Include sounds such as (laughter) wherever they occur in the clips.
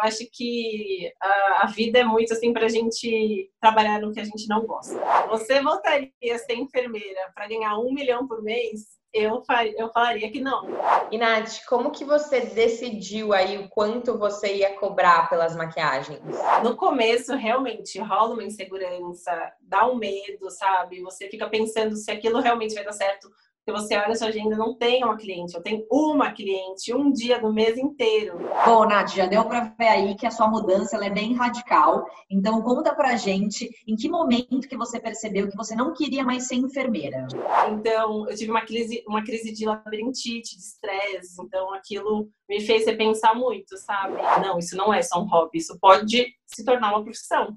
eu acho que a, a vida é muito assim para a gente trabalhar no que a gente não gosta. Você voltaria a ser enfermeira para ganhar um milhão por mês? eu, eu falaria que não. E Nath, como que você decidiu aí o quanto você ia cobrar pelas maquiagens? No começo, realmente, rola uma insegurança, dá um medo, sabe? Você fica pensando se aquilo realmente vai dar certo que você olha a sua agenda não tem uma cliente, eu tenho uma cliente, um dia do mês inteiro. Bom, Nath, já deu para ver aí que a sua mudança é bem radical. Então conta pra gente em que momento que você percebeu que você não queria mais ser enfermeira. Então, eu tive uma crise, uma crise de labirintite, de estresse, então aquilo me fez repensar muito, sabe? Não, isso não é só um hobby, isso pode se tornar uma profissão.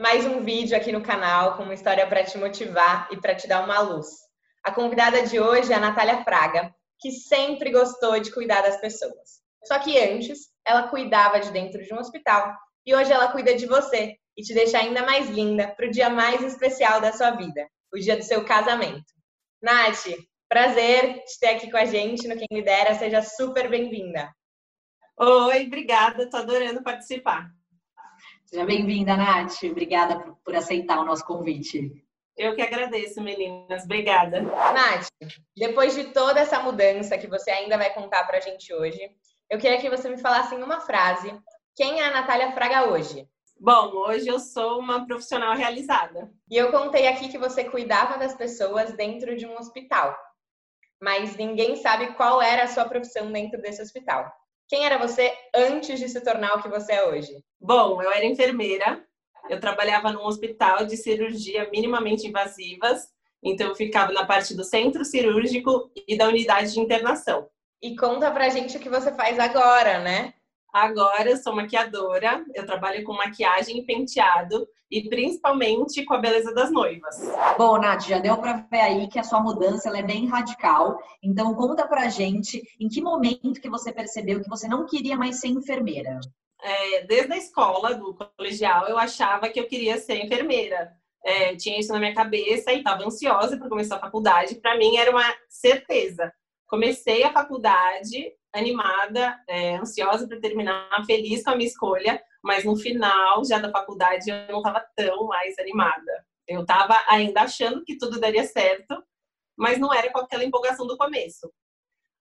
Mais um vídeo aqui no canal com uma história para te motivar e para te dar uma luz. A convidada de hoje é a Natália Fraga, que sempre gostou de cuidar das pessoas. Só que antes, ela cuidava de dentro de um hospital e hoje ela cuida de você e te deixa ainda mais linda para o dia mais especial da sua vida, o dia do seu casamento. Nath, prazer te ter aqui com a gente no Quem Lidera, seja super bem-vinda. Oi, obrigada, tô adorando participar. Seja bem-vinda, Nath. Obrigada por, por aceitar o nosso convite. Eu que agradeço, meninas. Obrigada. Nath, depois de toda essa mudança que você ainda vai contar pra gente hoje, eu queria que você me falasse em uma frase quem é a Natália Fraga hoje? Bom, hoje eu sou uma profissional realizada. E eu contei aqui que você cuidava das pessoas dentro de um hospital. Mas ninguém sabe qual era a sua profissão dentro desse hospital. Quem era você antes de se tornar o que você é hoje? Bom, eu era enfermeira. Eu trabalhava num hospital de cirurgia minimamente invasivas. Então, eu ficava na parte do centro cirúrgico e da unidade de internação. E conta pra gente o que você faz agora, né? Agora eu sou maquiadora, eu trabalho com maquiagem e penteado e principalmente com a beleza das noivas. Bom, Nath, já deu para ver aí que a sua mudança é bem radical. Então conta pra gente em que momento que você percebeu que você não queria mais ser enfermeira. É, desde a escola, do colegial, eu achava que eu queria ser enfermeira. É, tinha isso na minha cabeça e estava ansiosa para começar a faculdade. Para mim era uma certeza. Comecei a faculdade animada, é, ansiosa para terminar, feliz com a minha escolha, mas no final já da faculdade eu não estava tão mais animada. Eu estava ainda achando que tudo daria certo, mas não era com aquela empolgação do começo.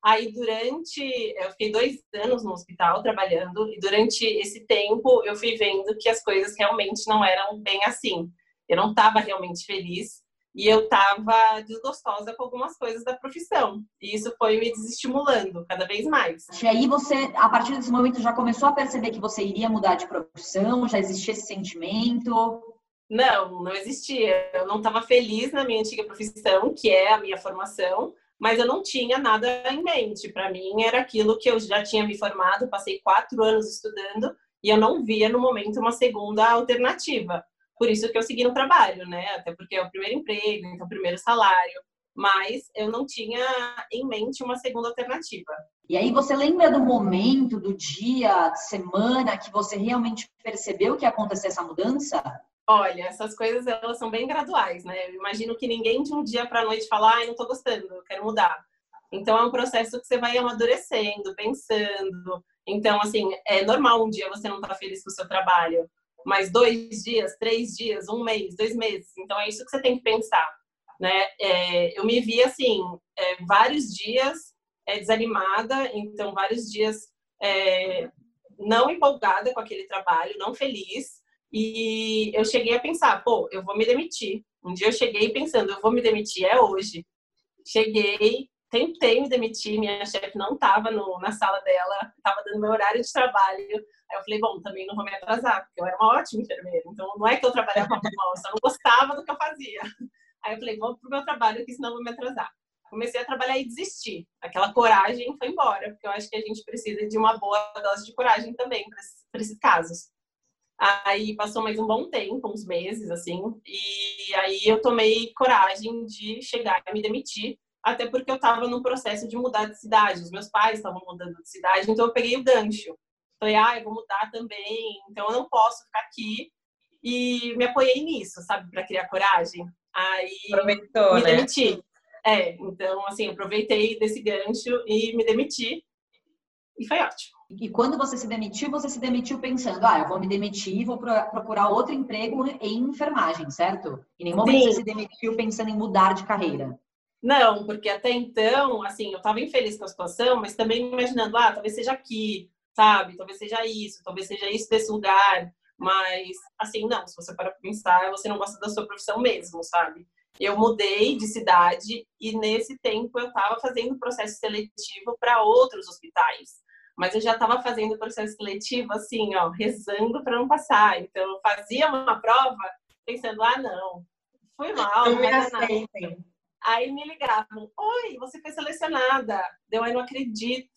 Aí, durante. Eu fiquei dois anos no hospital trabalhando, e durante esse tempo eu fui vendo que as coisas realmente não eram bem assim. Eu não estava realmente feliz e eu estava desgostosa com algumas coisas da profissão. E isso foi me desestimulando cada vez mais. E aí você, a partir desse momento, já começou a perceber que você iria mudar de profissão? Já existia esse sentimento? Não, não existia. Eu não estava feliz na minha antiga profissão, que é a minha formação, mas eu não tinha nada em mente. Para mim, era aquilo que eu já tinha me formado, passei quatro anos estudando, e eu não via no momento uma segunda alternativa. Por isso que eu segui no trabalho, né? Até porque é o primeiro emprego, então o primeiro salário. Mas eu não tinha em mente uma segunda alternativa. E aí você lembra do momento, do dia, semana que você realmente percebeu que ia acontecer essa mudança? Olha, essas coisas elas são bem graduais, né? Eu imagino que ninguém de um dia para a noite fala, ah, não tô gostando, eu quero mudar. Então é um processo que você vai amadurecendo, pensando. Então, assim, é normal um dia você não estar tá feliz com o seu trabalho mais dois dias, três dias, um mês, dois meses. Então é isso que você tem que pensar, né? É, eu me vi assim é, vários dias é, desanimada, então vários dias é, não empolgada com aquele trabalho, não feliz. E eu cheguei a pensar, pô, eu vou me demitir. Um dia eu cheguei pensando, eu vou me demitir, é hoje. Cheguei, tentei me demitir, minha chefe não estava na sala dela, estava dando meu horário de trabalho. Aí eu falei, bom, também não vou me atrasar, porque eu era uma ótima enfermeira. Então não é que eu trabalhava mal, eu só não gostava do que eu fazia. Aí eu falei, vou pro meu trabalho aqui, senão eu vou me atrasar. Comecei a trabalhar e desisti. Aquela coragem foi embora, porque eu acho que a gente precisa de uma boa dose de coragem também para esses casos. Aí passou mais um bom tempo, uns meses, assim, e aí eu tomei coragem de chegar e me demitir, até porque eu estava no processo de mudar de cidade, os meus pais estavam mudando de cidade, então eu peguei o gancho. Falei, ah, eu vou mudar também, então eu não posso ficar aqui. E me apoiei nisso, sabe, para criar coragem. Aí Aproveitou, me né? demiti. É, então, assim, aproveitei desse gancho e me demiti. E foi ótimo. E quando você se demitiu, você se demitiu pensando, ah, eu vou me demitir e vou procurar outro emprego em enfermagem, certo? Em nenhum momento Sim. você se demitiu pensando em mudar de carreira. Não, porque até então, assim, eu estava infeliz com a situação, mas também imaginando, ah, talvez seja aqui, sabe? Talvez seja isso, talvez seja isso desse lugar. Mas, assim, não, se você para pensar, você não gosta da sua profissão mesmo, sabe? Eu mudei de cidade e nesse tempo eu estava fazendo processo seletivo para outros hospitais. Mas eu já estava fazendo processo seletivo, assim, ó, rezando para não passar. Então, eu fazia uma prova pensando, ah, não, fui mal, Não me aceitem. Aí me ligavam, oi, você foi selecionada. Deu, aí não acredito,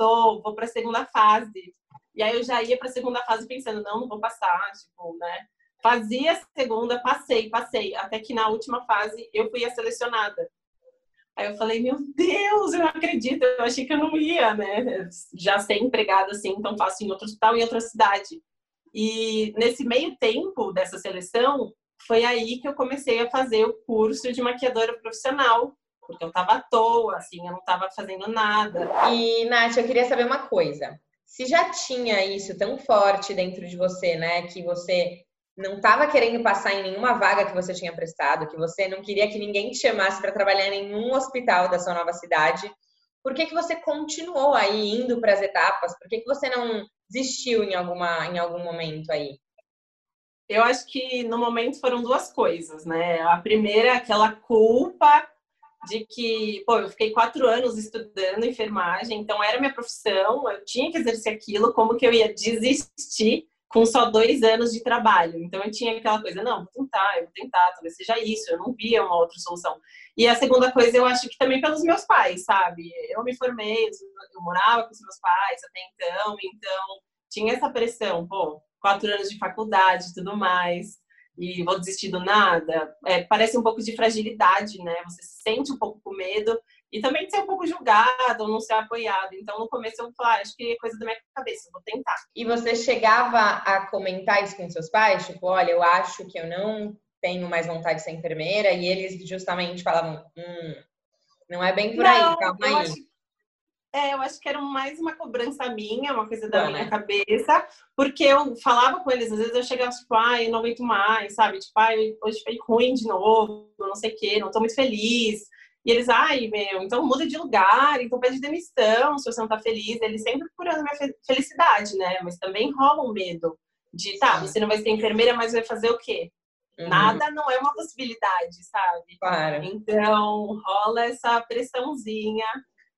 vou para a segunda fase. E aí eu já ia para a segunda fase pensando, não, não vou passar, tipo, né? Fazia a segunda, passei, passei, até que na última fase eu fui a selecionada. Aí eu falei, meu Deus, eu não acredito, eu achei que eu não ia, né? Já ser empregada assim tão fácil em outro hospital, em outra cidade. E nesse meio tempo dessa seleção, foi aí que eu comecei a fazer o curso de maquiadora profissional, porque eu tava à toa, assim, eu não tava fazendo nada. E, Nath, eu queria saber uma coisa. Se já tinha isso tão forte dentro de você, né, que você não estava querendo passar em nenhuma vaga que você tinha prestado, que você não queria que ninguém te chamasse para trabalhar em nenhum hospital da sua nova cidade, por que, que você continuou aí indo para as etapas? Por que, que você não desistiu em, alguma, em algum momento aí? Eu acho que no momento foram duas coisas, né? A primeira, é aquela culpa de que, pô, eu fiquei quatro anos estudando enfermagem, então era minha profissão, eu tinha que exercer aquilo, como que eu ia desistir com só dois anos de trabalho? Então eu tinha aquela coisa, não, vou tentar, eu vou tentar, talvez seja isso, eu não via uma outra solução. E a segunda coisa, eu acho que também pelos meus pais, sabe? Eu me formei, eu morava com os meus pais até então, então tinha essa pressão, pô, quatro anos de faculdade e tudo mais e vou desistir do nada. É, parece um pouco de fragilidade, né? Você se sente um pouco com medo e também de ser um pouco julgado ou não ser apoiado. Então, no começo eu falei, ah, acho que é coisa da minha cabeça, vou tentar. E você chegava a comentar isso com seus pais? Tipo, olha, eu acho que eu não tenho mais vontade de ser enfermeira. E eles justamente falavam, hum, não é bem por não, aí, calma aí. É, eu acho que era mais uma cobrança minha, uma coisa da minha né? cabeça, porque eu falava com eles, às vezes eu chegava tipo, ai, eu não aguento mais, sabe? Tipo, ai, hoje foi ruim de novo, não sei o quê, não tô muito feliz. E eles, ai, meu, então muda de lugar, então pede demissão se você não tá feliz. Eles sempre procurando minha fe- felicidade, né? Mas também rola um medo de, tá, você não vai ser enfermeira, mas vai fazer o quê? Uhum, Nada não é uma possibilidade, sabe? Claro. Então, rola essa pressãozinha,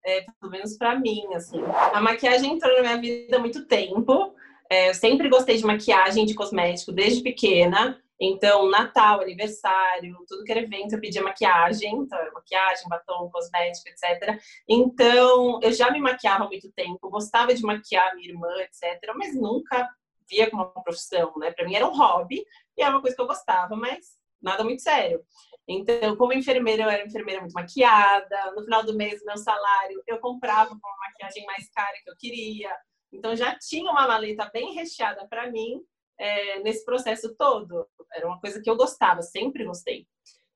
é, pelo menos pra mim, assim. A maquiagem entrou na minha vida há muito tempo. É, eu sempre gostei de maquiagem, de cosmético, desde pequena. Então, Natal, aniversário, tudo que era evento, eu pedia maquiagem. Então, maquiagem, batom, cosmético, etc. Então, eu já me maquiava há muito tempo, gostava de maquiar minha irmã, etc. Mas nunca via como uma profissão, né? Pra mim era um hobby e era uma coisa que eu gostava, mas nada muito sério. Então, como enfermeira, eu era enfermeira muito maquiada. No final do mês, meu salário, eu comprava uma maquiagem mais cara que eu queria. Então, já tinha uma maleta bem recheada para mim é, nesse processo todo. Era uma coisa que eu gostava, sempre gostei.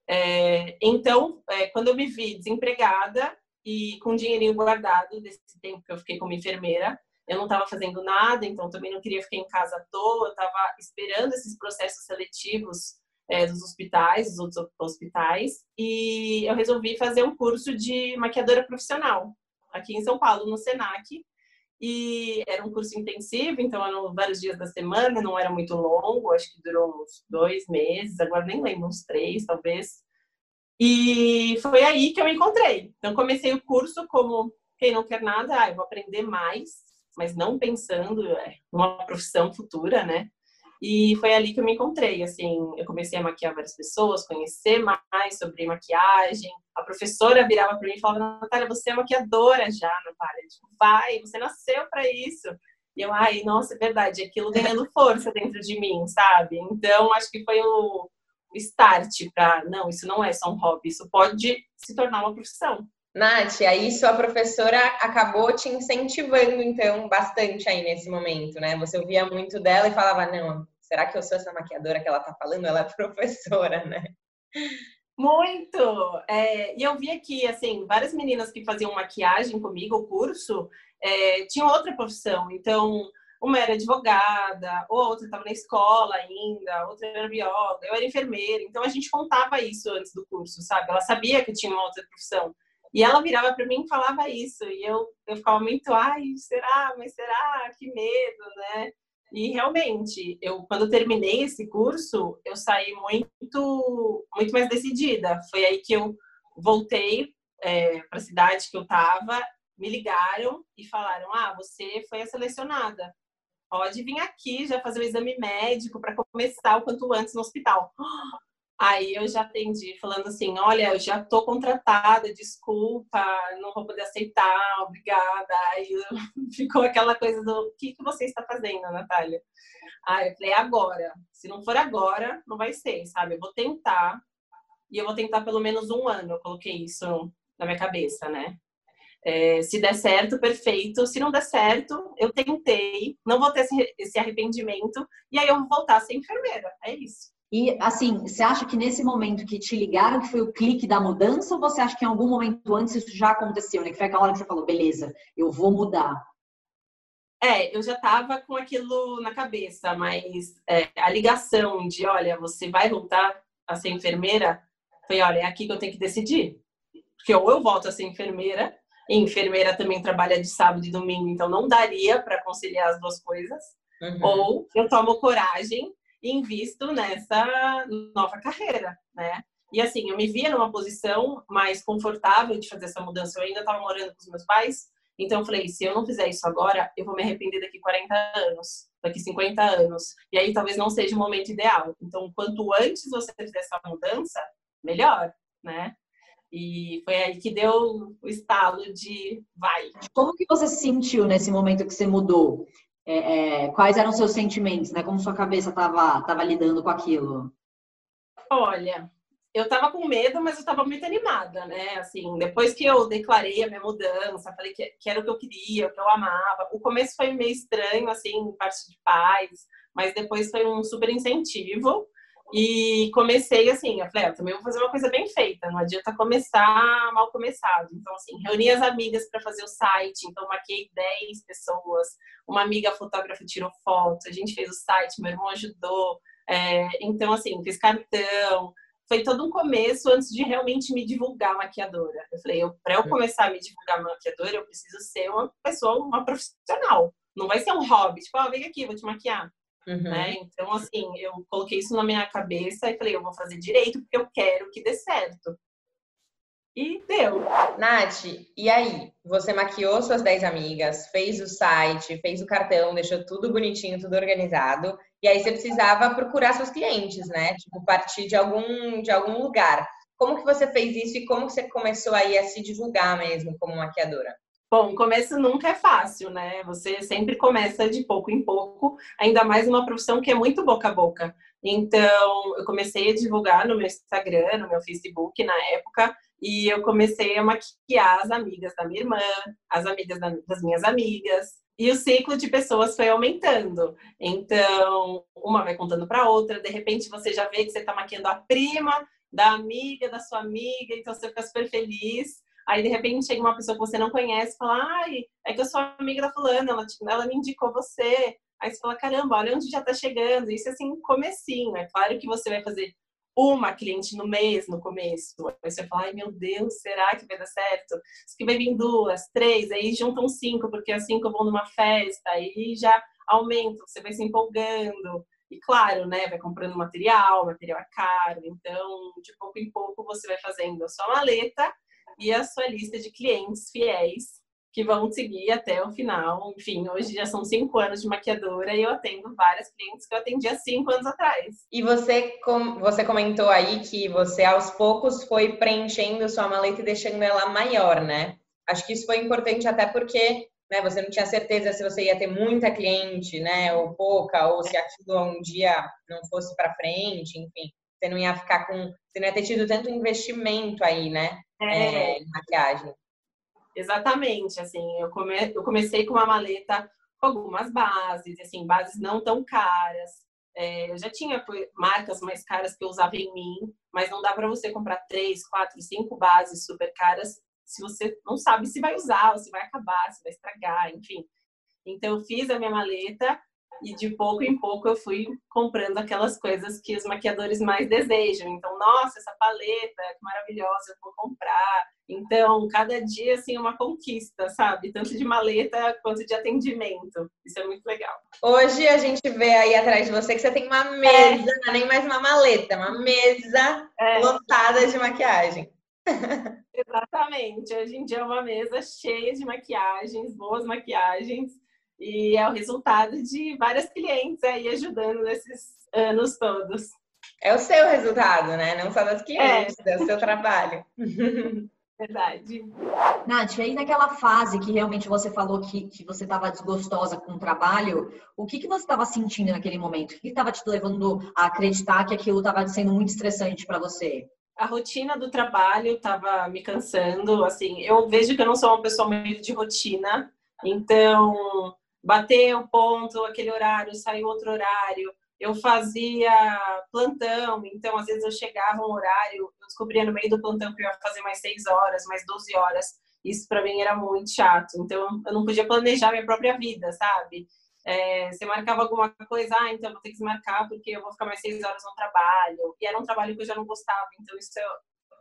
É, então, é, quando eu me vi desempregada e com dinheirinho guardado desse tempo que eu fiquei como enfermeira, eu não estava fazendo nada, então também não queria ficar em casa à toa. Eu estava esperando esses processos seletivos é, dos hospitais, dos outros hospitais, e eu resolvi fazer um curso de maquiadora profissional aqui em São Paulo, no Senac. E era um curso intensivo, então eram vários dias da semana, não era muito longo, acho que durou uns dois meses, agora nem lembro, uns três talvez. E foi aí que eu me encontrei. Então comecei o curso como quem não quer nada, ah, eu vou aprender mais, mas não pensando é, numa profissão futura, né? E foi ali que eu me encontrei, assim, eu comecei a maquiar várias pessoas, conhecer mais sobre maquiagem. A professora virava para mim e falava, Natália, você é maquiadora já, Natália. Tipo, vai, você nasceu para isso. E eu, ai, nossa, é verdade, aquilo ganhando força dentro de mim, sabe? Então, acho que foi o start para, não, isso não é só um hobby, isso pode se tornar uma profissão. Nath, aí sua professora acabou te incentivando, então, bastante aí nesse momento, né? Você ouvia muito dela e falava, não, será que eu sou essa maquiadora que ela tá falando? Ela é professora, né? Muito! É, e eu vi aqui, assim, várias meninas que faziam maquiagem comigo, o curso, é, tinham outra profissão. Então, uma era advogada, outra estava na escola ainda, outra era bióloga, eu era enfermeira. Então, a gente contava isso antes do curso, sabe? Ela sabia que tinha uma outra profissão. E ela virava para mim e falava isso. E eu, eu ficava muito, ai, será? Mas será? Que medo, né? E realmente, eu quando eu terminei esse curso, eu saí muito, muito mais decidida. Foi aí que eu voltei é, para a cidade que eu estava, me ligaram e falaram: ah, você foi a selecionada. Pode vir aqui já fazer o exame médico para começar o quanto antes no hospital. (gasps) Aí eu já atendi falando assim, olha, eu já tô contratada, desculpa, não vou poder aceitar, obrigada. Aí (laughs) ficou aquela coisa do, o que, que você está fazendo, Natália? Aí eu falei, agora. Se não for agora, não vai ser, sabe? Eu vou tentar, e eu vou tentar pelo menos um ano. Eu coloquei isso na minha cabeça, né? É, se der certo, perfeito. Se não der certo, eu tentei, não vou ter esse arrependimento, e aí eu vou voltar a ser enfermeira. É isso. E assim, você acha que nesse momento que te ligaram que foi o clique da mudança ou você acha que em algum momento antes isso já aconteceu, né? Que foi aquela hora que você falou, beleza, eu vou mudar. É, eu já estava com aquilo na cabeça, mas é, a ligação de, olha, você vai voltar a ser enfermeira, foi, olha, é aqui que eu tenho que decidir. Porque ou eu volto a ser enfermeira, e enfermeira também trabalha de sábado e domingo, então não daria para conciliar as duas coisas. Uhum. Ou eu tomo coragem invisto nessa nova carreira, né? E assim, eu me via numa posição mais confortável de fazer essa mudança. Eu ainda estava morando com os meus pais, então eu falei, se eu não fizer isso agora, eu vou me arrepender daqui 40 anos, daqui 50 anos. E aí talvez não seja o momento ideal. Então, quanto antes você fizer essa mudança, melhor, né? E foi aí que deu o estalo de vai. Como que você se sentiu nesse momento que você mudou? É, é, quais eram seus sentimentos, né? Como sua cabeça estava tava lidando com aquilo? Olha, eu estava com medo, mas eu estava muito animada, né? Assim, depois que eu declarei a minha mudança, falei que, que era o que eu queria, o que eu amava. O começo foi meio estranho, assim, parte de pais, mas depois foi um super incentivo. E comecei assim, eu falei, eu ah, também vou fazer uma coisa bem feita, não adianta começar mal começado. Então, assim, reuni as amigas para fazer o site, então marquei 10 pessoas, uma amiga fotógrafa tirou foto, a gente fez o site, meu irmão ajudou. É, então, assim, fiz cartão. Foi todo um começo antes de realmente me divulgar maquiadora. Eu falei, para eu começar a me divulgar maquiadora, eu preciso ser uma pessoa, uma profissional. Não vai ser um hobby, tipo, ah, vem aqui, vou te maquiar. Uhum. Né? Então, assim, eu coloquei isso na minha cabeça e falei, eu vou fazer direito porque eu quero que dê certo. E deu. Nath, e aí? Você maquiou suas 10 amigas, fez o site, fez o cartão, deixou tudo bonitinho, tudo organizado. E aí você precisava procurar seus clientes, né? Tipo, partir de algum, de algum lugar. Como que você fez isso e como que você começou aí a se divulgar mesmo como maquiadora? Bom, começo nunca é fácil, né? Você sempre começa de pouco em pouco, ainda mais uma profissão que é muito boca a boca. Então, eu comecei a divulgar no meu Instagram, no meu Facebook na época, e eu comecei a maquiar as amigas da minha irmã, as amigas das minhas amigas, e o ciclo de pessoas foi aumentando. Então, uma vai contando para outra, de repente você já vê que você está maquiando a prima da amiga da sua amiga, então você fica super feliz. Aí, de repente, chega uma pessoa que você não conhece e fala, ai, é que eu sou amiga da fulana, ela, ela me indicou você. Aí você fala, caramba, olha onde já tá chegando. Isso, assim, comecinho. É claro que você vai fazer uma cliente no mês, no começo. Aí você fala, ai, meu Deus, será que vai dar certo? Isso que vai vir duas, três, aí juntam cinco, porque as cinco vão numa festa, aí já aumenta, você vai se empolgando. E claro, né, vai comprando material, material é caro, então de pouco em pouco você vai fazendo a sua maleta e a sua lista de clientes fiéis que vão seguir até o final. Enfim, hoje já são cinco anos de maquiadora e eu atendo várias clientes que eu atendi há cinco anos atrás. E você, com, você comentou aí que você aos poucos foi preenchendo sua maleta e deixando ela maior, né? Acho que isso foi importante até porque né? Você não tinha certeza se você ia ter muita cliente, né? Ou pouca, ou se aquilo um dia não fosse para frente, enfim. Você não ia ficar com. Você não ia ter tido tanto investimento aí, né? É. É, em maquiagem. Exatamente, assim, eu, come... eu comecei com uma maleta com algumas bases, assim, bases não tão caras. É, eu já tinha marcas mais caras que eu usava em mim, mas não dá para você comprar três, quatro, cinco bases super caras se você não sabe se vai usar, se vai acabar, se vai estragar, enfim. Então, eu fiz a minha maleta e de pouco em pouco eu fui comprando aquelas coisas que os maquiadores mais desejam. Então, nossa, essa paleta, que maravilhosa, eu vou comprar. Então, cada dia, assim, é uma conquista, sabe? Tanto de maleta quanto de atendimento. Isso é muito legal. Hoje a gente vê aí atrás de você que você tem uma mesa, é. não é nem mais uma maleta, uma mesa é. lotada de maquiagem. Exatamente. Hoje em dia é uma mesa cheia de maquiagens, boas maquiagens, e é o resultado de várias clientes aí ajudando nesses anos todos. É o seu resultado, né? Não só das clientes, é, é o seu trabalho. (laughs) Verdade. Nath, aí naquela fase que realmente você falou que, que você estava desgostosa com o trabalho, o que, que você estava sentindo naquele momento? O que estava te levando a acreditar que aquilo estava sendo muito estressante para você? a rotina do trabalho estava me cansando. Assim, eu vejo que eu não sou uma pessoa muito de rotina, então bater o ponto, aquele horário, sair outro horário. Eu fazia plantão, então às vezes eu chegava um horário, eu descobria no meio do plantão que eu ia fazer mais seis horas, mais 12 horas. Isso para mim era muito chato. Então eu não podia planejar minha própria vida, sabe? É, você marcava alguma coisa, ah, então vou ter que desmarcar porque eu vou ficar mais seis horas no trabalho. E era um trabalho que eu já não gostava, então isso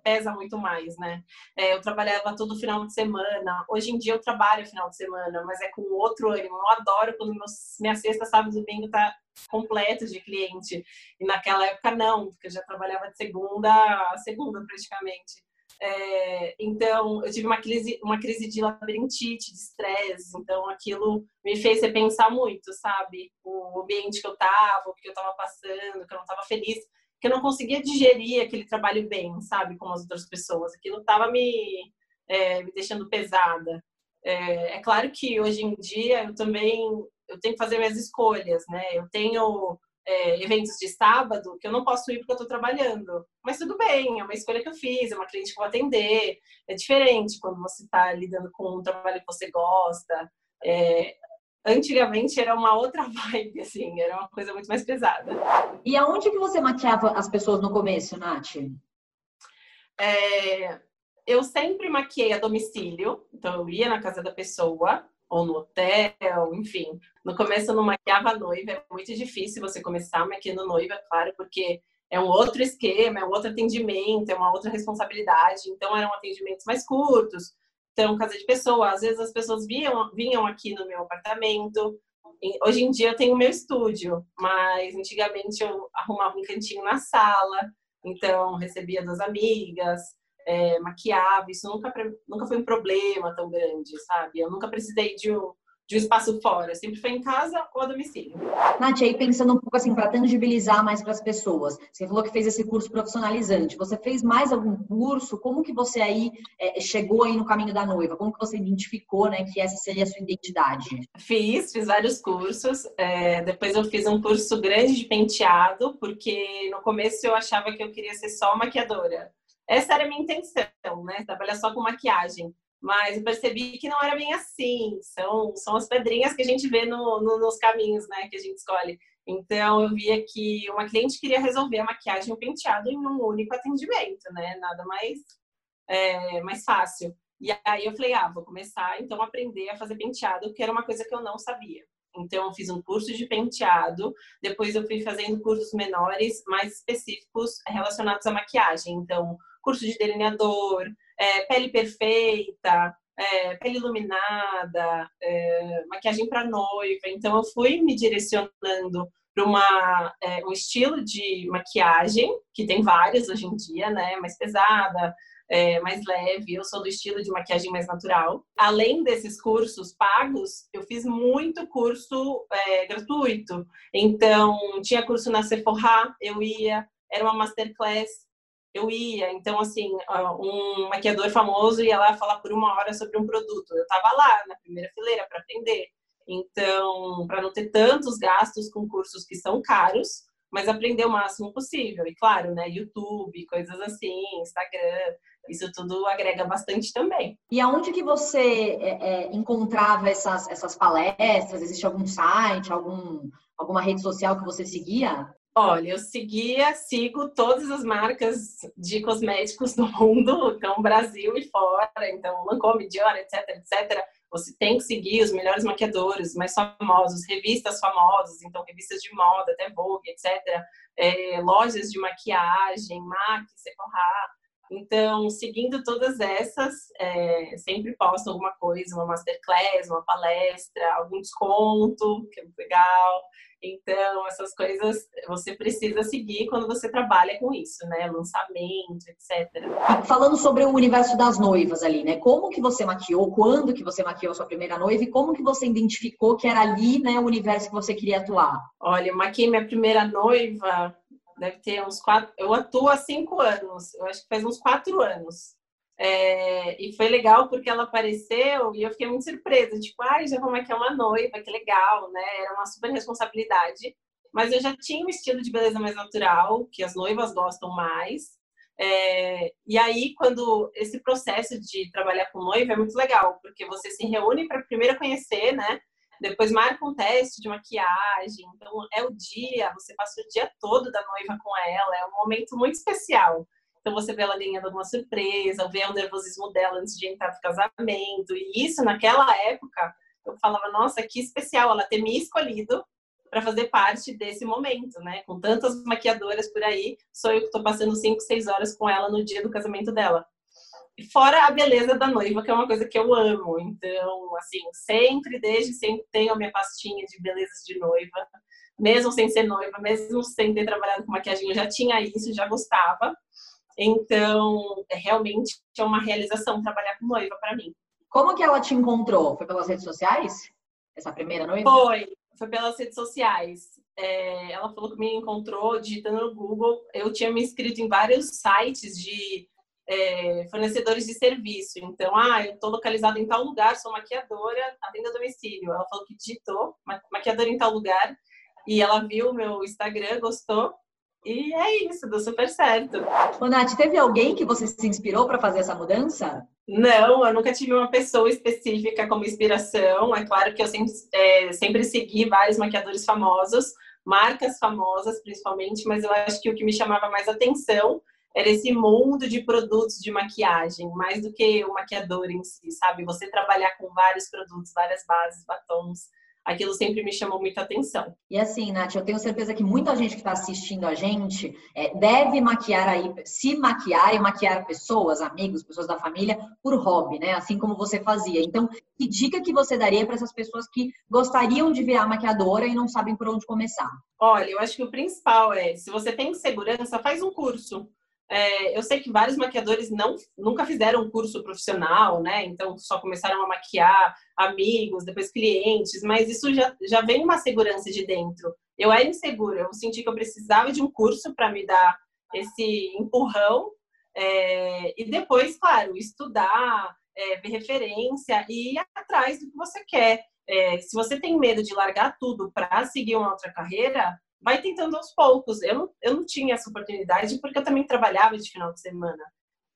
pesa muito mais, né? É, eu trabalhava todo final de semana. Hoje em dia eu trabalho final de semana, mas é com outro ânimo. Eu adoro quando meus, minha sexta, sábado e domingo tá completo de cliente. E naquela época não, porque eu já trabalhava de segunda a segunda praticamente. É, então, eu tive uma crise, uma crise de labirintite, de estresse. Então, aquilo me fez repensar muito, sabe? O ambiente que eu estava, o que eu estava passando, que eu não estava feliz, que eu não conseguia digerir aquele trabalho bem, sabe? Como as outras pessoas. Aquilo estava me, é, me deixando pesada. É, é claro que hoje em dia eu também eu tenho que fazer minhas escolhas, né? Eu tenho é, eventos de sábado que eu não posso ir porque eu estou trabalhando. Mas tudo bem, é uma escolha que eu fiz, é uma cliente que eu vou atender. É diferente quando você está lidando com um trabalho que você gosta. É, antigamente era uma outra (laughs) vibe, assim, era uma coisa muito mais pesada. E aonde que você maquiava as pessoas no começo, Nath? É, eu sempre maquiei a domicílio, então eu ia na casa da pessoa, ou no hotel, enfim. No começo eu não maquiava a noiva, é muito difícil você começar maquiando noiva, claro, porque é um outro esquema, é um outro atendimento, é uma outra responsabilidade. Então eram atendimentos mais curtos. Então, casa de pessoa, às vezes as pessoas vinham, vinham aqui no meu apartamento. Hoje em dia eu tenho meu estúdio, mas antigamente eu arrumava um cantinho na sala, então recebia das amigas, é, maquiava, isso nunca, nunca foi um problema tão grande, sabe? Eu nunca precisei de um, de um espaço fora, sempre foi em casa ou a domicílio. Nath, aí pensando um pouco assim, para tangibilizar mais para as pessoas, você falou que fez esse curso profissionalizante, você fez mais algum curso? Como que você aí é, chegou aí no caminho da noiva? Como que você identificou, né, que essa seria a sua identidade? Fiz, fiz vários cursos, é, depois eu fiz um curso grande de penteado, porque no começo eu achava que eu queria ser só maquiadora, essa era a minha intenção, né? Trabalhar só com maquiagem. Mas eu percebi que não era bem assim. São, são as pedrinhas que a gente vê no, no, nos caminhos, né? Que a gente escolhe. Então, eu via que uma cliente queria resolver a maquiagem e o penteado em um único atendimento, né? Nada mais, é, mais fácil. E aí eu falei, ah, vou começar então a aprender a fazer penteado, que era uma coisa que eu não sabia. Então, eu fiz um curso de penteado, depois eu fui fazendo cursos menores, mais específicos relacionados à maquiagem. Então, curso de delineador, é, pele perfeita, é, pele iluminada, é, maquiagem para noiva. Então, eu fui me direcionando para é, um estilo de maquiagem que tem várias hoje em dia, né, mais pesada, é, mais leve. Eu sou do estilo de maquiagem mais natural. Além desses cursos pagos, eu fiz muito curso é, gratuito. Então tinha curso na Sephora, eu ia, era uma masterclass eu ia. Então, assim, um maquiador famoso ia lá falar por uma hora sobre um produto. Eu estava lá na primeira fileira para atender. Então, para não ter tantos gastos com cursos que são caros, mas aprender o máximo possível. E claro, né, YouTube, coisas assim, Instagram, isso tudo agrega bastante também. E aonde que você é, é, encontrava essas, essas palestras? Existe algum site, algum, alguma rede social que você seguia? Olha, eu seguia, sigo todas as marcas de cosméticos do mundo, então Brasil e fora, então Lancôme, Dior, etc, etc. Você tem que seguir os melhores maquiadores, mais famosos, revistas famosas, então revistas de moda, até Vogue, etc. É, lojas de maquiagem, MAC, Sephora. Então, seguindo todas essas, é, sempre posto alguma coisa, uma masterclass, uma palestra, algum desconto, que é legal. Então, essas coisas você precisa seguir quando você trabalha com isso, né? Lançamento, etc. Falando sobre o universo das noivas ali, né? Como que você maquiou, quando que você maquiou a sua primeira noiva e como que você identificou que era ali, né, o universo que você queria atuar? Olha, eu maquiei minha primeira noiva, deve ter uns quatro... Eu atuo há cinco anos, eu acho que faz uns quatro anos. É, e foi legal porque ela apareceu e eu fiquei muito surpresa, tipo, ai, já vou maquiar uma noiva, que legal, né? Era uma super responsabilidade. Mas eu já tinha um estilo de beleza mais natural, que as noivas gostam mais. É, e aí, quando esse processo de trabalhar com noiva é muito legal, porque você se reúne para primeiro conhecer, né? Depois marca um teste de maquiagem. Então, é o dia, você passa o dia todo da noiva com ela, é um momento muito especial. Então você vê ela ganhando alguma surpresa, vê o nervosismo dela antes de entrar no casamento. E isso, naquela época, eu falava, nossa, que especial ela ter me escolhido para fazer parte desse momento, né? Com tantas maquiadoras por aí, sou eu que estou passando 5, 6 horas com ela no dia do casamento dela. E fora a beleza da noiva, que é uma coisa que eu amo. Então, assim, sempre, desde sempre, tenho a minha pastinha de belezas de noiva. Mesmo sem ser noiva, mesmo sem ter trabalhado com maquiagem, eu já tinha isso, já gostava. Então, é, realmente é uma realização trabalhar com noiva para mim. Como que ela te encontrou? Foi pelas redes sociais? Essa primeira noiva? Foi, foi pelas redes sociais. É, ela falou que me encontrou digitando no Google. Eu tinha me inscrito em vários sites de é, fornecedores de serviço. Então, ah, eu estou localizada em tal lugar, sou maquiadora, atendo a domicílio. Ela falou que digitou, maquiadora em tal lugar, e ela viu o meu Instagram, gostou, e é isso, deu super certo. Ô, Nath, teve alguém que você se inspirou para fazer essa mudança? Não, eu nunca tive uma pessoa específica como inspiração. É claro que eu sempre, é, sempre segui vários maquiadores famosos, marcas famosas principalmente, mas eu acho que o que me chamava mais atenção era esse mundo de produtos de maquiagem, mais do que o maquiador em si, sabe? Você trabalhar com vários produtos, várias bases, batons aquilo sempre me chamou muita atenção. E assim, Nath, eu tenho certeza que muita gente que está assistindo a gente é, deve maquiar aí, se maquiar e maquiar pessoas, amigos, pessoas da família, por hobby, né? Assim como você fazia. Então, que dica que você daria para essas pessoas que gostariam de virar maquiadora e não sabem por onde começar? Olha, eu acho que o principal é, se você tem segurança, faz um curso. É, eu sei que vários maquiadores não, nunca fizeram um curso profissional, né? Então só começaram a maquiar amigos, depois clientes, mas isso já, já vem uma segurança de dentro. Eu era insegura, eu senti que eu precisava de um curso para me dar esse empurrão é, e depois, claro, estudar, é, ver referência e ir atrás do que você quer. É, se você tem medo de largar tudo para seguir uma outra carreira, vai tentando aos poucos. Eu não, eu não tinha essa oportunidade porque eu também trabalhava de final de semana.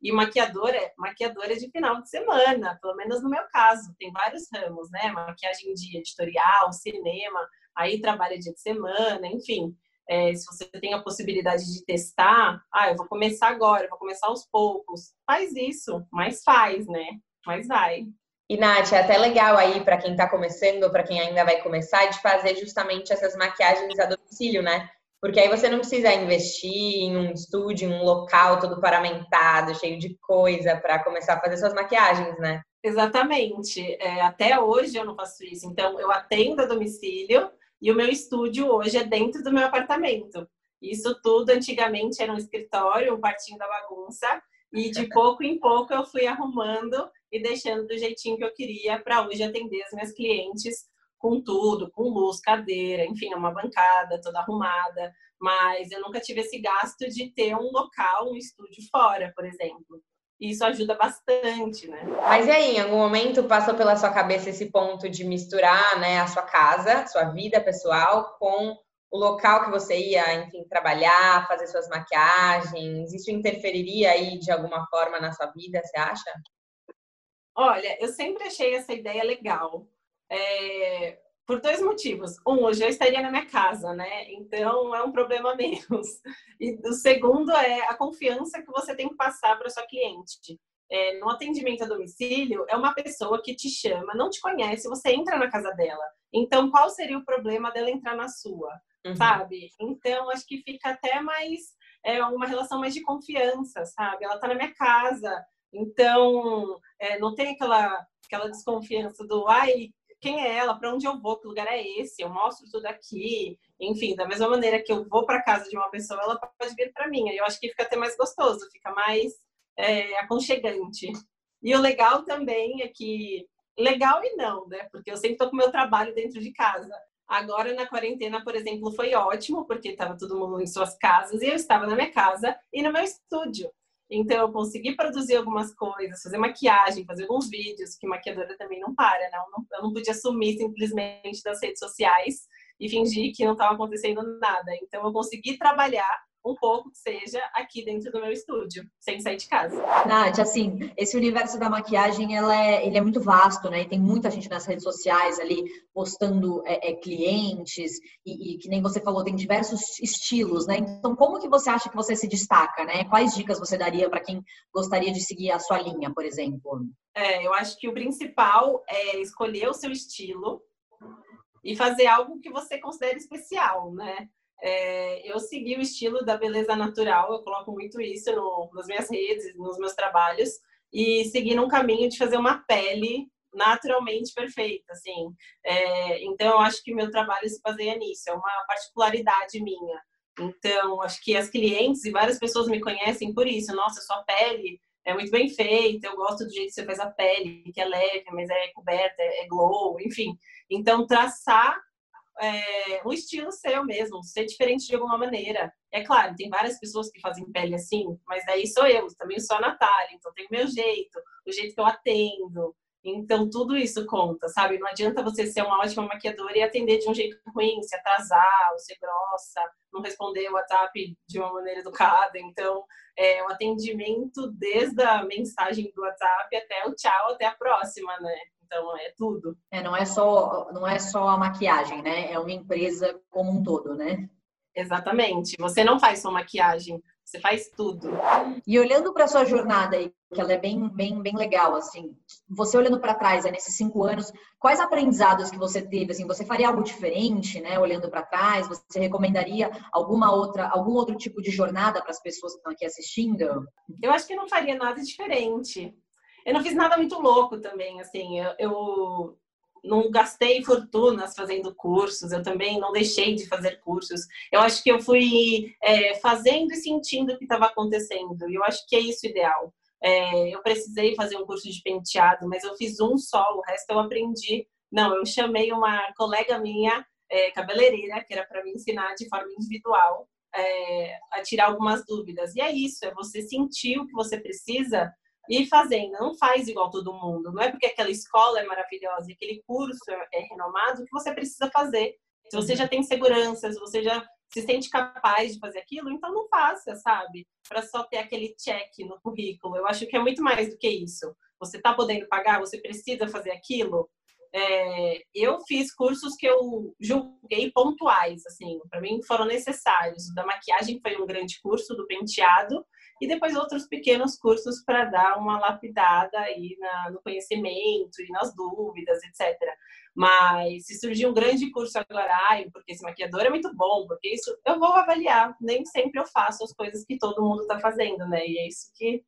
E maquiadora, maquiadora de final de semana, pelo menos no meu caso. Tem vários ramos, né? Maquiagem de editorial, cinema, aí trabalha dia de semana, enfim. É, se você tem a possibilidade de testar, ah, eu vou começar agora, eu vou começar aos poucos. Faz isso, mas faz, né? Mas vai. E, Nath, é até legal aí para quem está começando ou para quem ainda vai começar de fazer justamente essas maquiagens a domicílio, né? Porque aí você não precisa investir em um estúdio, em um local todo paramentado, cheio de coisa para começar a fazer suas maquiagens, né? Exatamente. É, até hoje eu não faço isso. Então, eu atendo a domicílio e o meu estúdio hoje é dentro do meu apartamento. Isso tudo antigamente era um escritório, um quartinho da bagunça. E de (laughs) pouco em pouco eu fui arrumando e deixando do jeitinho que eu queria para hoje atender as minhas clientes com tudo, com luz, cadeira, enfim, uma bancada toda arrumada, mas eu nunca tive esse gasto de ter um local, um estúdio fora, por exemplo. E isso ajuda bastante, né? Mas e aí, em algum momento passou pela sua cabeça esse ponto de misturar, né, a sua casa, sua vida pessoal com o local que você ia, enfim, trabalhar, fazer suas maquiagens? Isso interferiria aí de alguma forma na sua vida, você acha? Olha, eu sempre achei essa ideia legal. É, por dois motivos. Um, hoje eu estaria na minha casa, né? Então é um problema (laughs) menos. E o segundo é a confiança que você tem que passar para sua cliente. É, no atendimento a domicílio, é uma pessoa que te chama, não te conhece, você entra na casa dela. Então, qual seria o problema dela entrar na sua? Uhum. Sabe? Então, acho que fica até mais é, uma relação mais de confiança, sabe? Ela tá na minha casa, então é, não tem aquela, aquela desconfiança do ai, quem é ela, para onde eu vou, que lugar é esse, eu mostro tudo aqui. Enfim, da mesma maneira que eu vou para casa de uma pessoa, ela pode vir para mim. Eu acho que fica até mais gostoso, fica mais é, aconchegante. E o legal também é que legal e não, né? Porque eu sempre tô com meu trabalho dentro de casa. Agora na quarentena, por exemplo, foi ótimo, porque estava todo mundo em suas casas e eu estava na minha casa e no meu estúdio. Então, eu consegui produzir algumas coisas, fazer maquiagem, fazer alguns vídeos, que maquiadora também não para, né? Eu não, eu não podia sumir simplesmente das redes sociais e fingir que não estava acontecendo nada. Então, eu consegui trabalhar um pouco que seja aqui dentro do meu estúdio, sem sair de casa. Nath, assim, esse universo da maquiagem, ela é, ele é muito vasto, né? E tem muita gente nas redes sociais ali postando é, é, clientes e, e, que nem você falou, tem diversos estilos, né? Então, como que você acha que você se destaca, né? Quais dicas você daria para quem gostaria de seguir a sua linha, por exemplo? É, eu acho que o principal é escolher o seu estilo e fazer algo que você considere especial, né? É, eu segui o estilo da beleza natural, eu coloco muito isso no, nas minhas redes, nos meus trabalhos, e segui num caminho de fazer uma pele naturalmente perfeita, assim. É, então, eu acho que meu trabalho se baseia nisso, é uma particularidade minha. Então, acho que as clientes e várias pessoas me conhecem por isso. Nossa, sua pele é muito bem feita, eu gosto do jeito que você faz a pele, que é leve, mas é coberta, é glow, enfim. Então, traçar é, um estilo seu mesmo, ser diferente de alguma maneira. É claro, tem várias pessoas que fazem pele assim, mas daí sou eu, também sou a Natália, então tem o meu jeito, o jeito que eu atendo. Então, tudo isso conta, sabe? Não adianta você ser uma ótima maquiadora e atender de um jeito ruim, se atrasar, ou ser grossa, não responder o WhatsApp de uma maneira educada. Então, é o atendimento desde a mensagem do WhatsApp até o tchau, até a próxima, né? Então é tudo. É, não é só não é só a maquiagem, né? É uma empresa como um todo, né? Exatamente. Você não faz só maquiagem, você faz tudo. E olhando para sua jornada aí, que ela é bem, bem, bem legal, assim, você olhando para trás, nesses cinco anos, quais aprendizados que você teve? Assim, você faria algo diferente, né? Olhando para trás, você recomendaria alguma outra, algum outro tipo de jornada para as pessoas que estão aqui assistindo? Eu acho que não faria nada diferente. Eu não fiz nada muito louco também, assim, eu, eu não gastei fortunas fazendo cursos, eu também não deixei de fazer cursos. Eu acho que eu fui é, fazendo e sentindo o que estava acontecendo, e eu acho que é isso ideal. É, eu precisei fazer um curso de penteado, mas eu fiz um só, o resto eu aprendi. Não, eu chamei uma colega minha, é, cabeleireira, que era para me ensinar de forma individual é, a tirar algumas dúvidas. E é isso, é você sentir o que você precisa e fazendo. Não faz igual todo mundo. Não é porque aquela escola é maravilhosa e aquele curso é renomado que você precisa fazer. Se você já tem segurança, se você já se sente capaz de fazer aquilo, então não faça, sabe? Para só ter aquele check no currículo. Eu acho que é muito mais do que isso. Você está podendo pagar, você precisa fazer aquilo. É, eu fiz cursos que eu julguei pontuais, assim, para mim foram necessários. O da maquiagem foi um grande curso, do penteado, e depois outros pequenos cursos para dar uma lapidada aí na, no conhecimento e nas dúvidas, etc. Mas se surgir um grande curso agora, ai, porque esse maquiador é muito bom, porque isso eu vou avaliar. Nem sempre eu faço as coisas que todo mundo está fazendo, né? E é isso que,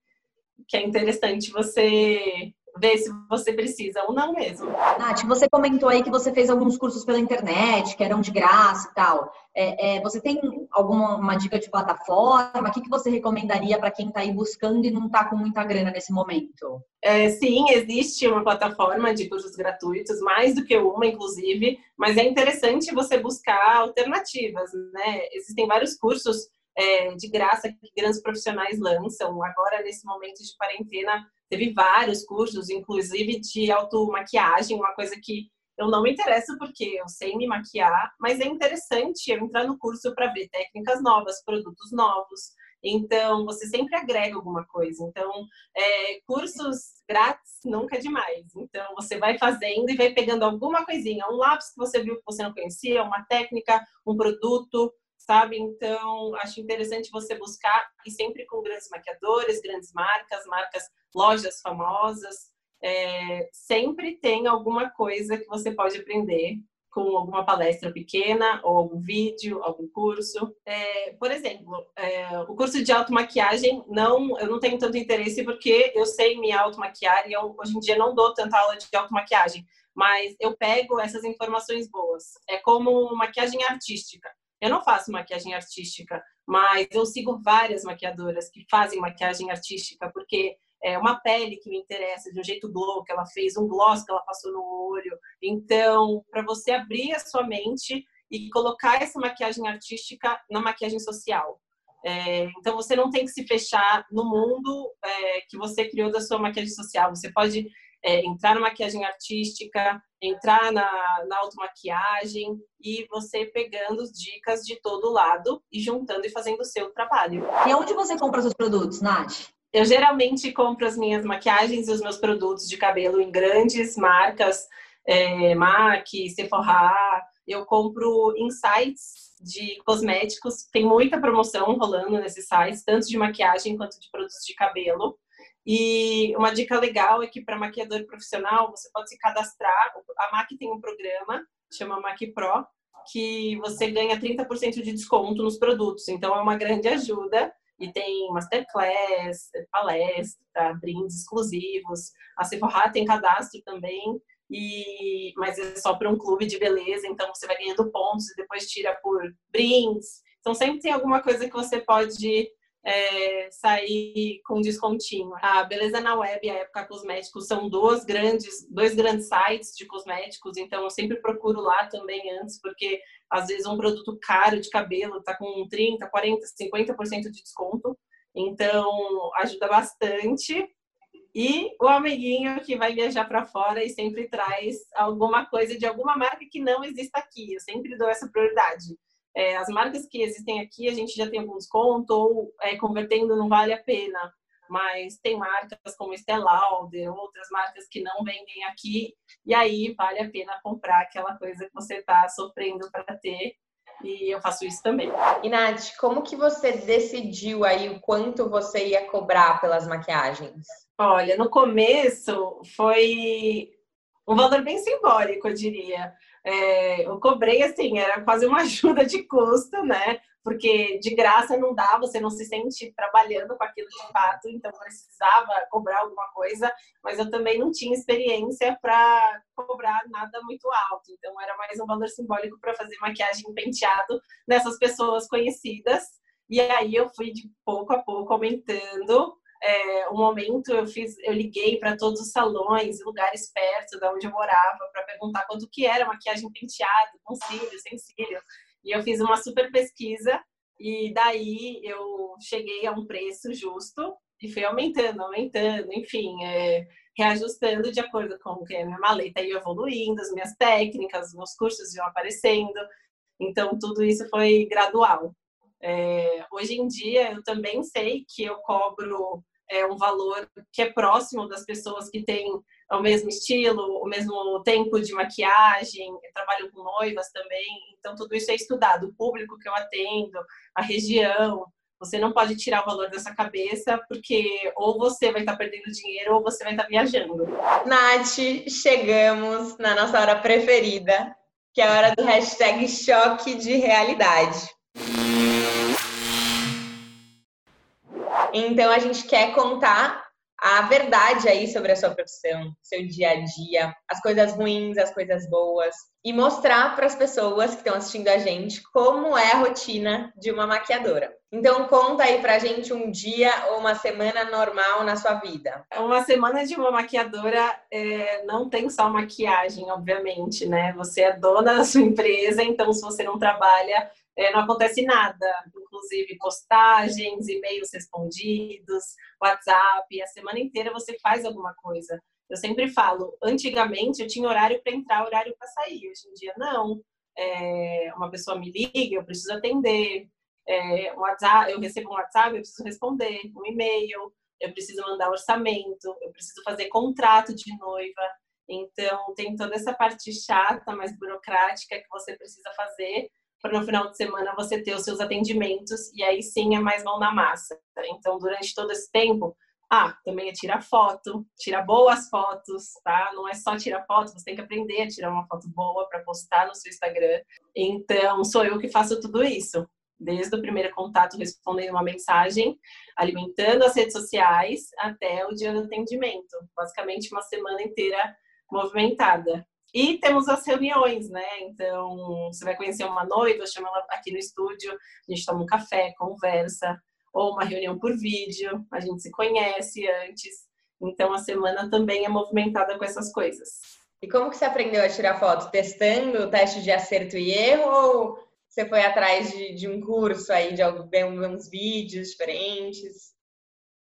que é interessante você ver se você precisa ou não mesmo. Nath, você comentou aí que você fez alguns cursos pela internet, que eram de graça e tal. É, é, você tem alguma dica de plataforma? O que, que você recomendaria para quem está aí buscando e não está com muita grana nesse momento? É, sim, existe uma plataforma de cursos gratuitos, mais do que uma, inclusive, mas é interessante você buscar alternativas, né? Existem vários cursos é, de graça que grandes profissionais lançam. Agora, nesse momento de quarentena, teve vários cursos, inclusive de automaquiagem, uma coisa que eu não me interesso porque eu sei me maquiar, mas é interessante eu entrar no curso para ver técnicas novas, produtos novos. Então, você sempre agrega alguma coisa. Então, é, cursos grátis nunca é demais. Então, você vai fazendo e vai pegando alguma coisinha, um lápis que você viu que você não conhecia, uma técnica, um produto, sabe? Então, acho interessante você buscar e sempre com grandes maquiadores, grandes marcas, marcas, lojas famosas. É, sempre tem alguma coisa que você pode aprender com alguma palestra pequena, ou algum vídeo, algum curso. É, por exemplo, é, o curso de automaquiagem, não, eu não tenho tanto interesse porque eu sei me automaquiar e eu, hoje em dia não dou tanta aula de automaquiagem, mas eu pego essas informações boas. É como maquiagem artística. Eu não faço maquiagem artística, mas eu sigo várias maquiadoras que fazem maquiagem artística, porque é uma pele que me interessa, de um jeito glow que ela fez, um gloss que ela passou no olho. Então, para você abrir a sua mente e colocar essa maquiagem artística na maquiagem social. É, então, você não tem que se fechar no mundo é, que você criou da sua maquiagem social. Você pode é, entrar na maquiagem artística, entrar na, na automaquiagem e você pegando dicas de todo lado e juntando e fazendo o seu trabalho. E onde você compra seus produtos, Nath? Eu geralmente compro as minhas maquiagens e os meus produtos de cabelo em grandes marcas, é, MAC, Sephora. Eu compro em sites de cosméticos, tem muita promoção rolando nesses sites, tanto de maquiagem quanto de produtos de cabelo. E uma dica legal é que para maquiador profissional você pode se cadastrar. A MAC tem um programa, chama MAC Pro, que você ganha 30% de desconto nos produtos. Então é uma grande ajuda. E tem masterclass, palestra, brindes exclusivos. A Sephora tem cadastro também, e mas é só para um clube de beleza, então você vai ganhando pontos e depois tira por brindes. Então sempre tem alguma coisa que você pode é, sair com descontinho. A Beleza na Web e a Época Cosméticos são duas grandes, dois grandes sites de cosméticos, então eu sempre procuro lá também antes, porque às vezes um produto caro de cabelo está com 30, 40, 50% de desconto. Então ajuda bastante. E o amiguinho que vai viajar para fora e sempre traz alguma coisa de alguma marca que não exista aqui. Eu sempre dou essa prioridade. É, as marcas que existem aqui a gente já tem algum desconto ou é, convertendo não vale a pena. Mas tem marcas como Estée Lauder, outras marcas que não vendem aqui e aí vale a pena comprar aquela coisa que você está sofrendo para ter e eu faço isso também. E Nath, como que você decidiu aí o quanto você ia cobrar pelas maquiagens? Olha, no começo foi um valor bem simbólico, eu diria é, eu cobrei assim, era quase uma (laughs) ajuda de custo, né? Porque de graça não dá, você não se sente trabalhando com aquilo de fato, então precisava cobrar alguma coisa, mas eu também não tinha experiência para cobrar nada muito alto, então era mais um valor simbólico para fazer maquiagem penteado nessas pessoas conhecidas. E aí eu fui de pouco a pouco aumentando é, um momento eu fiz, eu liguei para todos os salões, lugares perto da onde eu morava, para perguntar quanto que era maquiagem penteada, com cílio, sem cílio. E eu fiz uma super pesquisa e daí eu cheguei a um preço justo e fui aumentando, aumentando, enfim, é, reajustando de acordo com que a minha maleta ia evoluindo, as minhas técnicas, meus cursos iam aparecendo. Então, tudo isso foi gradual. É, hoje em dia, eu também sei que eu cobro é, um valor que é próximo das pessoas que têm o mesmo estilo, o mesmo tempo de maquiagem, eu trabalho com noivas também, então tudo isso é estudado, o público que eu atendo, a região, você não pode tirar o valor dessa cabeça, porque ou você vai estar perdendo dinheiro ou você vai estar viajando. Nath, chegamos na nossa hora preferida, que é a hora do hashtag choque de realidade. Então a gente quer contar a verdade aí sobre a sua profissão, seu dia a dia, as coisas ruins, as coisas boas e mostrar para as pessoas que estão assistindo a gente como é a rotina de uma maquiadora. Então conta aí pra gente um dia ou uma semana normal na sua vida. Uma semana de uma maquiadora é, não tem só maquiagem, obviamente, né? Você é dona da sua empresa, então se você não trabalha, é, não acontece nada. Inclusive postagens, e-mails respondidos, WhatsApp, a semana inteira você faz alguma coisa. Eu sempre falo, antigamente eu tinha horário para entrar, horário para sair. Hoje em dia não. É, uma pessoa me liga, eu preciso atender é, um WhatsApp, eu recebo um WhatsApp, eu preciso responder, um e-mail, eu preciso mandar orçamento, eu preciso fazer contrato de noiva. Então, tem toda essa parte chata, mais burocrática que você precisa fazer para no final de semana você ter os seus atendimentos e aí sim é mais mão na massa. Então, durante todo esse tempo, ah, também é tirar foto, tirar boas fotos, tá? Não é só tirar foto, você tem que aprender a tirar uma foto boa para postar no seu Instagram. Então, sou eu que faço tudo isso desde o primeiro contato respondendo uma mensagem, alimentando as redes sociais até o dia do atendimento. Basicamente uma semana inteira movimentada. E temos as reuniões, né? Então, você vai conhecer uma noiva, chama ela aqui no estúdio, a gente toma um café, conversa, ou uma reunião por vídeo, a gente se conhece antes. Então, a semana também é movimentada com essas coisas. E como que você aprendeu a tirar foto? Testando o teste de acerto e erro ou você foi atrás de, de um curso aí, de alguns vídeos diferentes?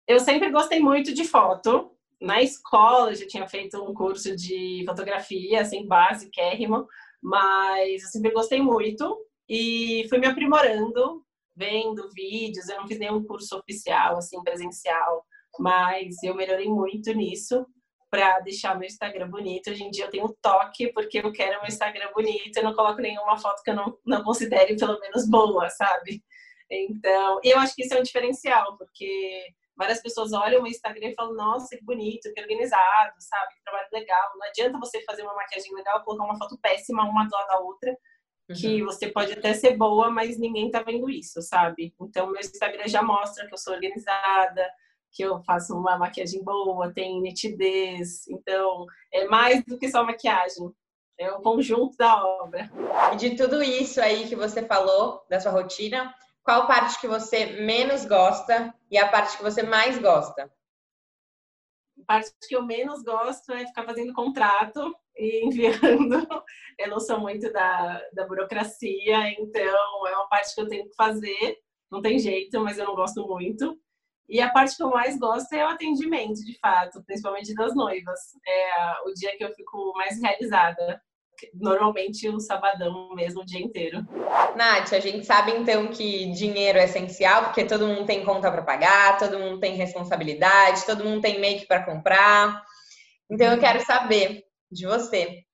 Eu sempre gostei muito de foto. Na escola, eu já tinha feito um curso de fotografia, assim, basicérrimo, mas eu sempre gostei muito e fui me aprimorando, vendo vídeos. Eu não fiz nenhum curso oficial, assim, presencial, mas eu melhorei muito nisso para deixar meu Instagram bonito. Hoje em dia eu tenho toque porque eu quero meu Instagram bonito, eu não coloco nenhuma foto que eu não, não considere pelo menos boa, sabe? Então, eu acho que isso é um diferencial, porque várias pessoas olham o Instagram e falam, nossa, que bonito, que organizado, sabe? Que trabalho legal. Não adianta você fazer uma maquiagem legal, colocar uma foto péssima uma do lado da outra, que uhum. você pode até ser boa, mas ninguém tá vendo isso, sabe? Então, meu Instagram já mostra que eu sou organizada, que eu faço uma maquiagem boa, tem nitidez. Então, é mais do que só maquiagem. É o conjunto da obra. E de tudo isso aí que você falou, da sua rotina, qual parte que você menos gosta e a parte que você mais gosta? A parte que eu menos gosto é ficar fazendo contrato e (laughs) enviando. Eu não sou muito da, da burocracia, então é uma parte que eu tenho que fazer. Não tem jeito, mas eu não gosto muito. E a parte que eu mais gosto é o atendimento, de fato, principalmente das noivas. É o dia que eu fico mais realizada. Normalmente o sabadão mesmo, o dia inteiro. Nath, a gente sabe então que dinheiro é essencial, porque todo mundo tem conta para pagar, todo mundo tem responsabilidade, todo mundo tem make para comprar. Então eu quero saber de você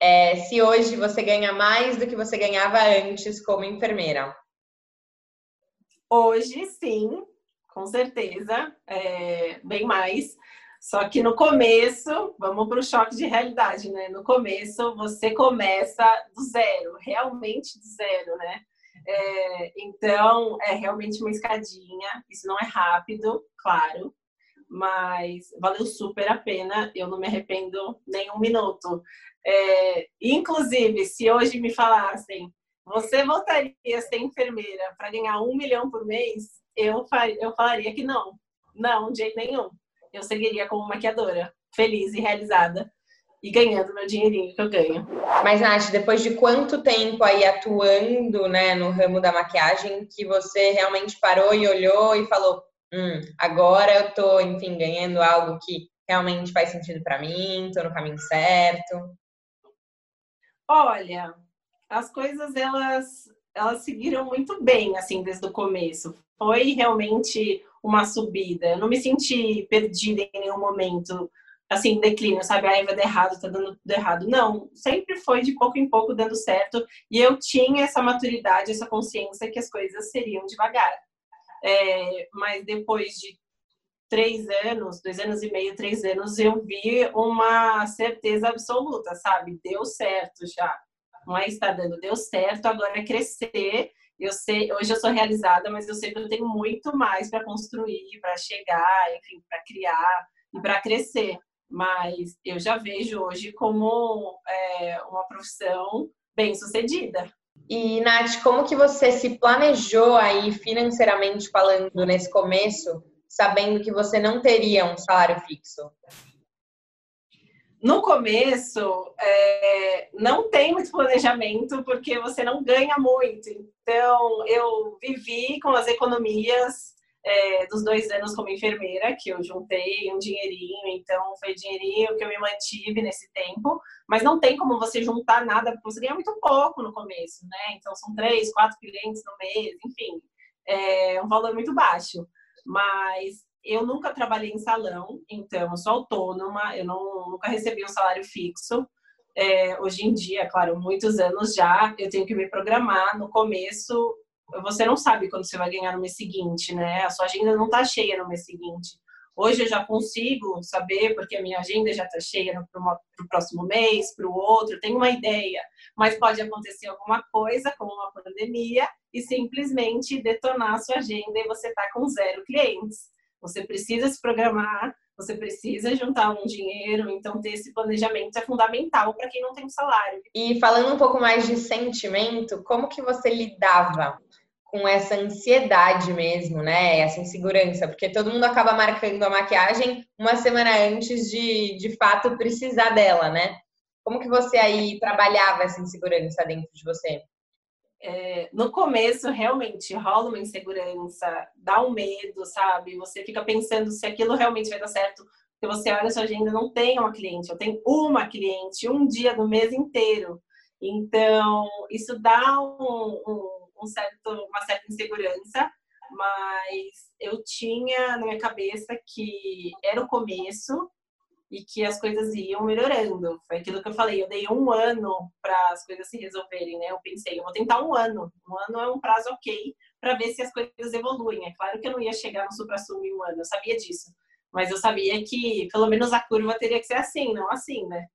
é, se hoje você ganha mais do que você ganhava antes como enfermeira. Hoje, sim, com certeza, é, bem mais. Só que no começo, vamos para o choque de realidade, né? No começo, você começa do zero, realmente do zero, né? É, então, é realmente uma escadinha. Isso não é rápido, claro, mas valeu super a pena. Eu não me arrependo nem um minuto. É, inclusive, se hoje me falassem, você voltaria a ser enfermeira para ganhar um milhão por mês? eu, eu falaria que não. Não, de jeito nenhum. Eu seguiria como maquiadora, feliz e realizada e ganhando meu dinheirinho que eu ganho. Mas, Nath, depois de quanto tempo aí atuando né, no ramo da maquiagem que você realmente parou e olhou e falou: hum, agora eu tô, enfim, ganhando algo que realmente faz sentido para mim, tô no caminho certo? Olha, as coisas elas elas seguiram muito bem assim desde o começo foi realmente uma subida. Eu não me senti perdida em nenhum momento, assim, declínio, sabe? Ah, vai dar errado, tá dando tudo errado. Não, sempre foi de pouco em pouco dando certo e eu tinha essa maturidade, essa consciência que as coisas seriam devagar. É, mas depois de três anos, dois anos e meio, três anos, eu vi uma certeza absoluta, sabe? Deu certo já. É está dando, deu certo, agora é crescer eu sei, hoje eu sou realizada, mas eu sei que eu tenho muito mais para construir, para chegar, enfim, para criar. e para crescer. Mas eu já vejo hoje como é, uma profissão bem sucedida. E, Nath, como que você se planejou aí financeiramente falando nesse começo, sabendo que você não teria um salário fixo? No começo, é, não tem muito planejamento, porque você não ganha muito. Então, eu vivi com as economias é, dos dois anos como enfermeira, que eu juntei um dinheirinho, então foi dinheirinho que eu me mantive nesse tempo, mas não tem como você juntar nada, porque você ganha muito pouco no começo, né? Então são três, quatro clientes no mês, enfim, é um valor muito baixo. Mas eu nunca trabalhei em salão, então eu sou autônoma, eu não, nunca recebi um salário fixo. É, hoje em dia, claro, muitos anos já, eu tenho que me programar. No começo, você não sabe quando você vai ganhar no mês seguinte, né? A sua agenda não está cheia no mês seguinte. Hoje eu já consigo saber, porque a minha agenda já está cheia para o próximo mês, para o outro, tenho uma ideia. Mas pode acontecer alguma coisa, como uma pandemia, e simplesmente detonar a sua agenda e você está com zero clientes. Você precisa se programar, você precisa juntar um dinheiro, então ter esse planejamento é fundamental para quem não tem um salário. E falando um pouco mais de sentimento, como que você lidava com essa ansiedade mesmo, né? Essa insegurança, porque todo mundo acaba marcando a maquiagem uma semana antes de, de fato, precisar dela, né? Como que você aí trabalhava essa insegurança dentro de você? É, no começo, realmente, rola uma insegurança, dá um medo, sabe? Você fica pensando se aquilo realmente vai dar certo, porque você olha a sua agenda, não tem uma cliente, eu tenho uma cliente, um dia do mês inteiro. Então, isso dá um, um um certo, uma certa insegurança, mas eu tinha na minha cabeça que era o começo e que as coisas iam melhorando. Foi aquilo que eu falei, eu dei um ano para as coisas se resolverem, né? Eu pensei, eu vou tentar um ano. Um ano é um prazo ok para ver se as coisas evoluem. É claro que eu não ia chegar no supra-sumo em um ano, eu sabia disso. Mas eu sabia que pelo menos a curva teria que ser assim, não assim, né?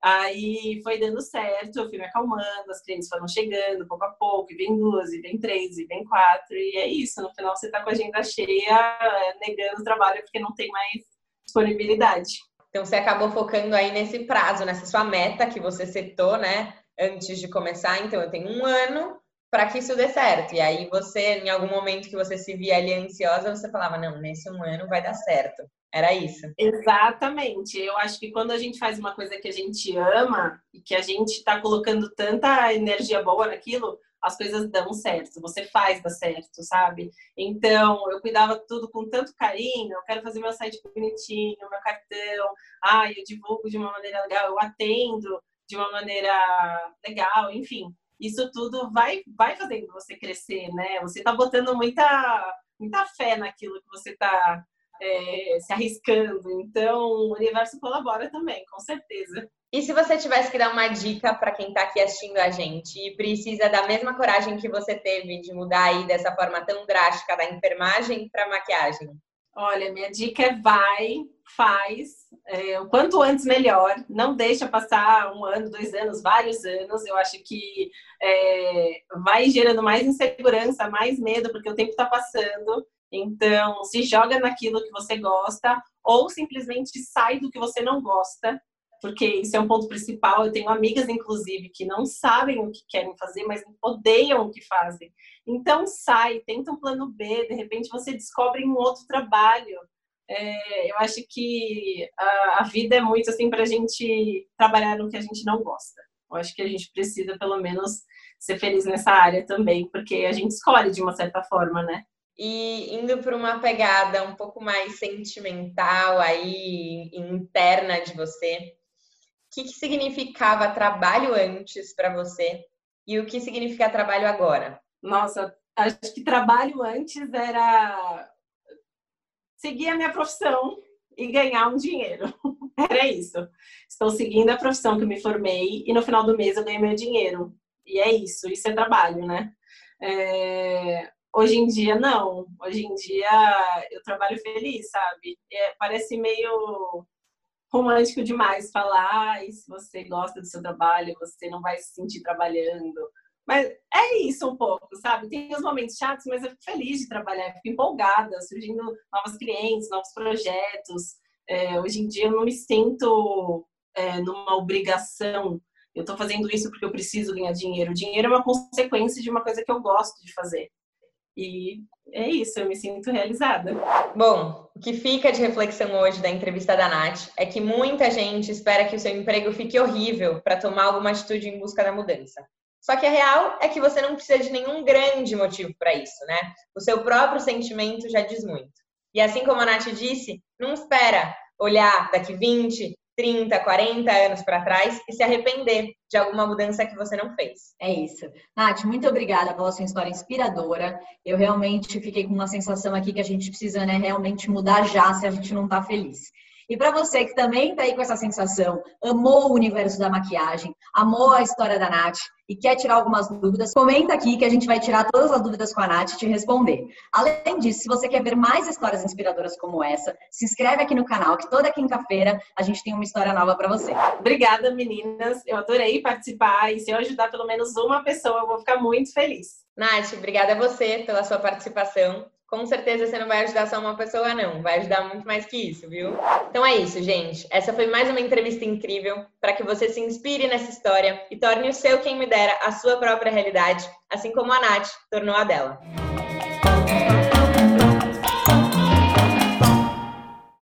Aí foi dando certo, eu fui me acalmando, as clientes foram chegando pouco a pouco, e vem duas, e vem três, e vem quatro, e é isso. No final você tá com a agenda cheia, negando o trabalho porque não tem mais disponibilidade. Então você acabou focando aí nesse prazo, nessa sua meta que você setou, né, antes de começar. Então eu tenho um ano para que isso dê certo. E aí você, em algum momento que você se via ali ansiosa, você falava, não, nesse um ano vai dar certo. Era isso. Exatamente. Eu acho que quando a gente faz uma coisa que a gente ama e que a gente está colocando tanta energia boa naquilo, as coisas dão certo. Você faz dar certo, sabe? Então, eu cuidava tudo com tanto carinho. Eu quero fazer meu site bonitinho, meu cartão. Ah, eu divulgo de uma maneira legal, eu atendo de uma maneira legal, enfim. Isso tudo vai, vai fazendo você crescer, né? Você está botando muita, muita fé naquilo que você está é, se arriscando. Então, o universo colabora também, com certeza. E se você tivesse que dar uma dica para quem está aqui assistindo a gente e precisa da mesma coragem que você teve de mudar aí dessa forma tão drástica da enfermagem para maquiagem? Olha, minha dica é vai, faz, é, o quanto antes melhor. Não deixa passar um ano, dois anos, vários anos. Eu acho que é, vai gerando mais insegurança, mais medo, porque o tempo está passando. Então, se joga naquilo que você gosta ou simplesmente sai do que você não gosta, porque isso é um ponto principal. Eu tenho amigas, inclusive, que não sabem o que querem fazer, mas odeiam o que fazem. Então, sai, tenta um plano B, de repente você descobre um outro trabalho. É, eu acho que a, a vida é muito assim para a gente trabalhar no que a gente não gosta. Eu acho que a gente precisa, pelo menos, ser feliz nessa área também, porque a gente escolhe de uma certa forma, né? E indo para uma pegada um pouco mais sentimental aí, interna de você, que, que significava trabalho antes para você e o que significa trabalho agora? Nossa, acho que trabalho antes era seguir a minha profissão e ganhar um dinheiro. (laughs) Era isso. Estou seguindo a profissão que eu me formei e no final do mês eu ganho meu dinheiro. E é isso, isso é trabalho, né? É... Hoje em dia, não. Hoje em dia, eu trabalho feliz, sabe? É, parece meio romântico demais falar, e se você gosta do seu trabalho, você não vai se sentir trabalhando. Mas é isso um pouco, sabe? Tem os momentos chatos, mas eu fico feliz de trabalhar, fico empolgada, surgindo novos clientes, novos projetos. É, hoje em dia eu não me sinto é, numa obrigação. Eu estou fazendo isso porque eu preciso ganhar dinheiro. O dinheiro é uma consequência de uma coisa que eu gosto de fazer. E é isso, eu me sinto realizada. Bom, o que fica de reflexão hoje da entrevista da Nath é que muita gente espera que o seu emprego fique horrível para tomar alguma atitude em busca da mudança. Só que a real é que você não precisa de nenhum grande motivo para isso, né? O seu próprio sentimento já diz muito. E assim como a Nath disse, não espera olhar daqui 20, 30, 40 anos para trás e se arrepender de alguma mudança que você não fez. É isso. Nath, muito obrigada pela sua história inspiradora. Eu realmente fiquei com uma sensação aqui que a gente precisa né, realmente mudar já se a gente não está feliz. E para você que também está aí com essa sensação, amou o universo da maquiagem, amou a história da Nath e quer tirar algumas dúvidas, comenta aqui que a gente vai tirar todas as dúvidas com a Nath e te responder. Além disso, se você quer ver mais histórias inspiradoras como essa, se inscreve aqui no canal que toda quinta-feira a gente tem uma história nova para você. Obrigada, meninas. Eu adorei participar e se eu ajudar pelo menos uma pessoa, eu vou ficar muito feliz. Nath, obrigada a você pela sua participação com certeza você não vai ajudar só uma pessoa, não. Vai ajudar muito mais que isso, viu? Então é isso, gente. Essa foi mais uma entrevista incrível para que você se inspire nessa história e torne o seu quem me dera a sua própria realidade, assim como a Nath tornou a dela.